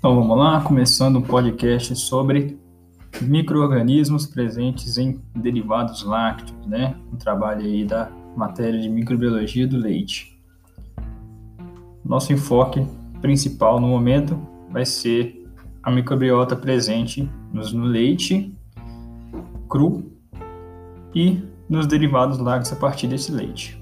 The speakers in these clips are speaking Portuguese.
Então vamos lá, começando um podcast sobre micro-organismos presentes em derivados lácteos, né? Um trabalho aí da matéria de microbiologia do leite. Nosso enfoque principal no momento vai ser a microbiota presente no leite cru e nos derivados lácteos a partir desse leite.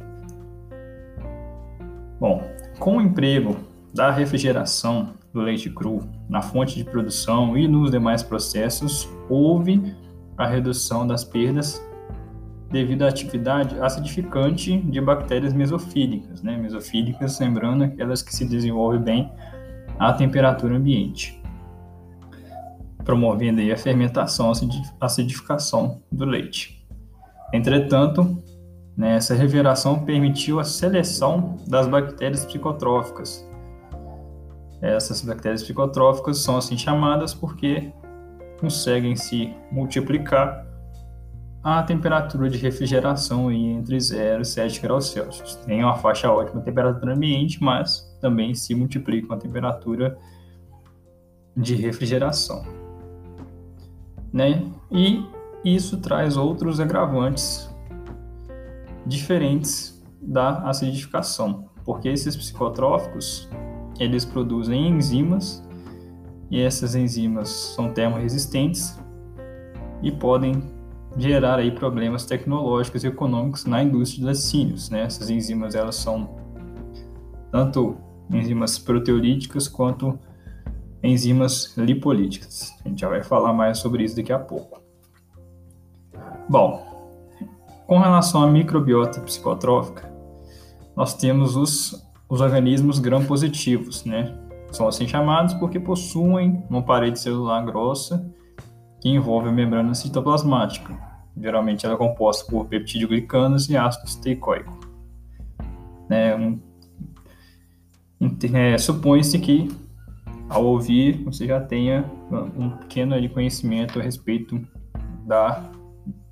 Bom, com o emprego da refrigeração do leite cru na fonte de produção e nos demais processos, houve a redução das perdas devido à atividade acidificante de bactérias mesofílicas, né? Mesofílicas, lembrando, aquelas que se desenvolvem bem à temperatura ambiente, promovendo aí a fermentação, a acidificação do leite. Entretanto, né, essa reveração permitiu a seleção das bactérias psicotróficas, essas bactérias psicotróficas são assim chamadas porque conseguem se multiplicar a temperatura de refrigeração entre 0 e 7 graus Celsius. Tem uma faixa ótima temperatura ambiente, mas também se multiplicam a temperatura de refrigeração. Né? E isso traz outros agravantes diferentes da acidificação, porque esses psicotróficos eles produzem enzimas e essas enzimas são termorresistentes e podem gerar aí problemas tecnológicos e econômicos na indústria de laticínios. Né? Essas enzimas elas são tanto enzimas proteolíticas quanto enzimas lipolíticas. A gente já vai falar mais sobre isso daqui a pouco. Bom, com relação à microbiota psicotrófica, nós temos os os organismos gram-positivos, né? São assim chamados porque possuem uma parede celular grossa que envolve a membrana citoplasmática. Geralmente ela é composta por peptidoglicanos e ácido teicoico. Né? É, Supõe-se que ao ouvir você já tenha um pequeno conhecimento a respeito da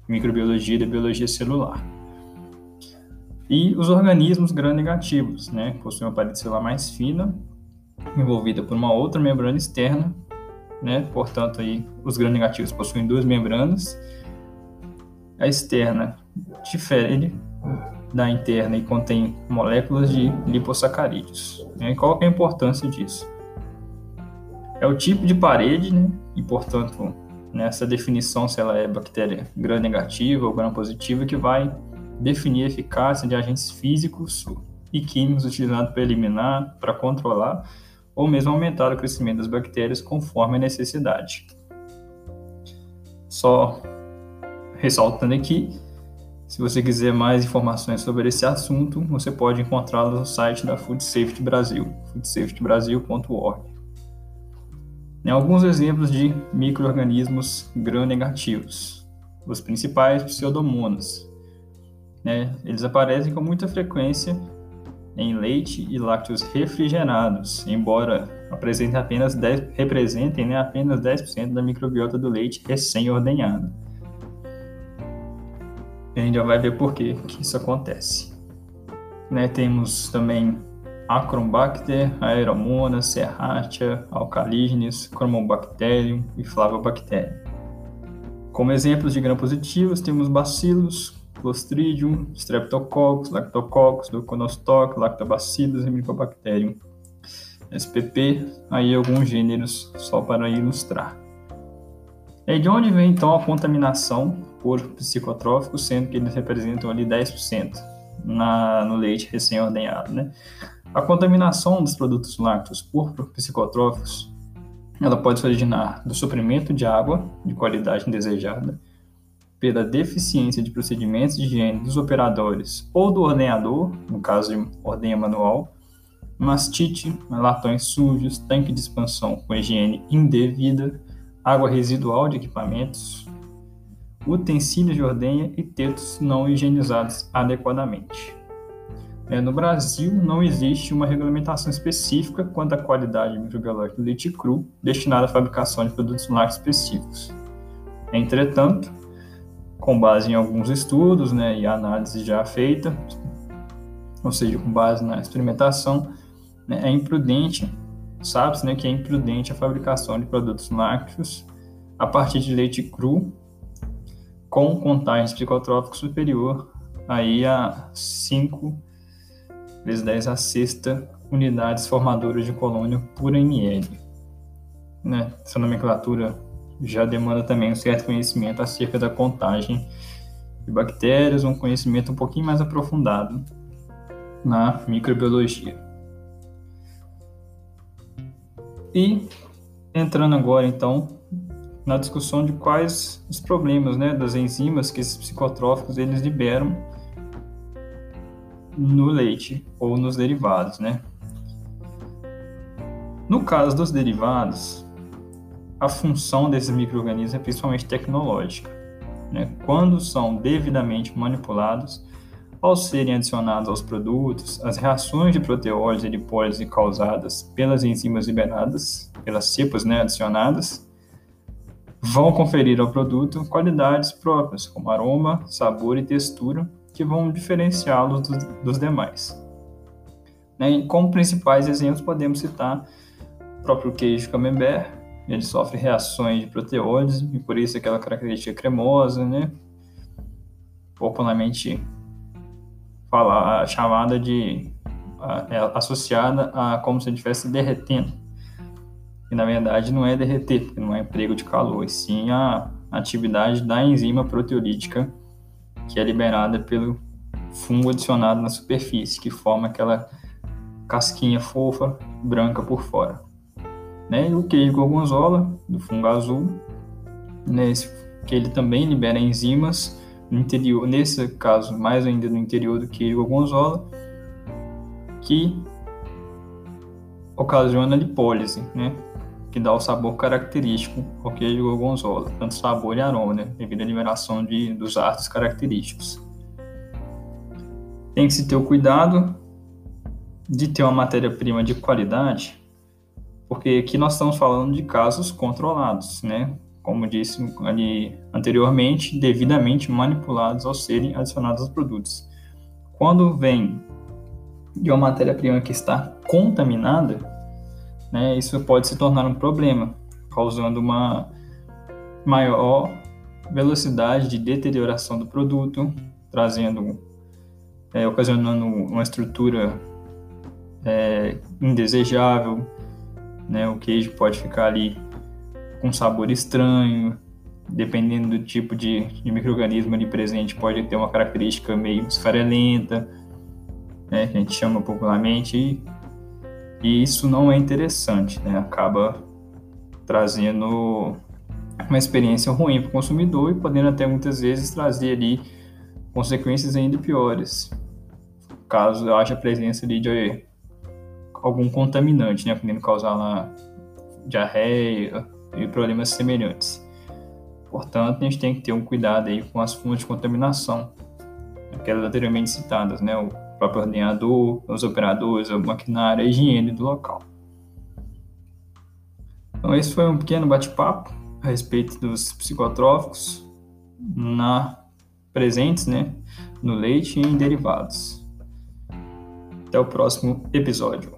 microbiologia e da biologia celular. E os organismos gram-negativos, né, possuem uma parede celular mais fina, envolvida por uma outra membrana externa, né, portanto aí os gram-negativos possuem duas membranas. A externa difere da interna e contém moléculas de lipossacarídeos. Né? Qual é a importância disso? É o tipo de parede, né, e portanto nessa definição se ela é bactéria gram-negativa ou gram-positiva que vai definir a eficácia de agentes físicos e químicos utilizados para eliminar, para controlar ou mesmo aumentar o crescimento das bactérias conforme a necessidade. Só ressaltando aqui, se você quiser mais informações sobre esse assunto, você pode encontrá-las no site da Food Safety Brasil, foodsafetybrasil.org. Alguns exemplos de microorganismos gram-negativos. Os principais pseudomonas, né, eles aparecem com muita frequência em leite e lácteos refrigerados, embora apresentem apenas 10, representem né, apenas 10% da microbiota do leite recém-ordenhado. A gente já vai ver por que, isso acontece. Né, temos também Acrombacter, Aeromonas, Serratia, Alcalígenes, Chromobacterium e Flavobacterium. Como exemplos de gram-positivos, temos bacilos, Clostridium, Streptococcus, Lactococcus, Leuconostoc, Lactobacillus Mycobacterium. SPP, aí alguns gêneros só para ilustrar. E de onde vem então a contaminação por psicotróficos, sendo que eles representam ali 10% na, no leite recém-ordenhado, né? A contaminação dos produtos lácteos por psicotróficos, ela pode se originar do suprimento de água de qualidade indesejada, pela deficiência de procedimentos de higiene dos operadores ou do ordenador, no caso de ordenha manual, mastite, latões sujos, tanque de expansão com higiene indevida, água residual de equipamentos, utensílios de ordenha e tetos não higienizados adequadamente. É, no Brasil, não existe uma regulamentação específica quanto à qualidade microbiológica do leite cru destinada à fabricação de produtos lácteos específicos. Entretanto, com base em alguns estudos né, e análise já feita, ou seja, com base na experimentação, né, é imprudente sabe-se né, que é imprudente a fabricação de produtos lácteos a partir de leite cru com contagem psicotrópica superior aí a 5 vezes 10 a sexta unidades formadoras de colônia por ml. Né? Essa nomenclatura já demanda também um certo conhecimento acerca da contagem de bactérias, um conhecimento um pouquinho mais aprofundado na microbiologia. E entrando agora então na discussão de quais os problemas né, das enzimas que esses psicotróficos eles liberam no leite ou nos derivados, né? No caso dos derivados, a função desses micro-organismos é principalmente tecnológica. Né? Quando são devidamente manipulados, ao serem adicionados aos produtos, as reações de proteólise e lipólise causadas pelas enzimas liberadas, pelas cepas né, adicionadas, vão conferir ao produto qualidades próprias, como aroma, sabor e textura, que vão diferenciá-los dos, dos, demais. Né? Como principais exemplos, podemos citar o próprio queijo camembert, ele sofre reações de proteólise e por isso aquela característica cremosa, né? popularmente fala, chamada de é associada a como se estivesse derretendo. E na verdade não é derreter, porque não é emprego de calor, e sim a atividade da enzima proteolítica que é liberada pelo fungo adicionado na superfície, que forma aquela casquinha fofa, branca por fora. Né? E o queijo gorgonzola, do fungo azul, né? que ele também libera enzimas no interior, nesse caso, mais ainda no interior do queijo gorgonzola, que ocasiona a lipólise, né? que dá o sabor característico ao queijo gorgonzola, tanto sabor e aroma, né? devido à liberação de, dos ácidos característicos. Tem que se ter o cuidado de ter uma matéria-prima de qualidade, porque aqui nós estamos falando de casos controlados, né? Como disse ali anteriormente, devidamente manipulados ao serem adicionados aos produtos. Quando vem de uma matéria-prima que está contaminada, né, isso pode se tornar um problema, causando uma maior velocidade de deterioração do produto, trazendo é, ocasionando uma estrutura é, indesejável, né? O queijo pode ficar ali com sabor estranho, dependendo do tipo de, de microorganismo ali presente, pode ter uma característica meio esfarelenta, né? Que a gente chama popularmente, e, e isso não é interessante, né? Acaba trazendo uma experiência ruim para o consumidor e podendo até muitas vezes trazer ali consequências ainda piores caso haja presença de algum contaminante, né, podendo causar lá diarreia e problemas semelhantes. Portanto, a gente tem que ter um cuidado aí com as fontes de contaminação, aquelas anteriormente citadas, né, o próprio ordenador, os operadores, a maquinária, a higiene do local. Então, esse foi um pequeno bate-papo a respeito dos psicotróficos na presentes, né, no leite e em derivados. Até o próximo episódio.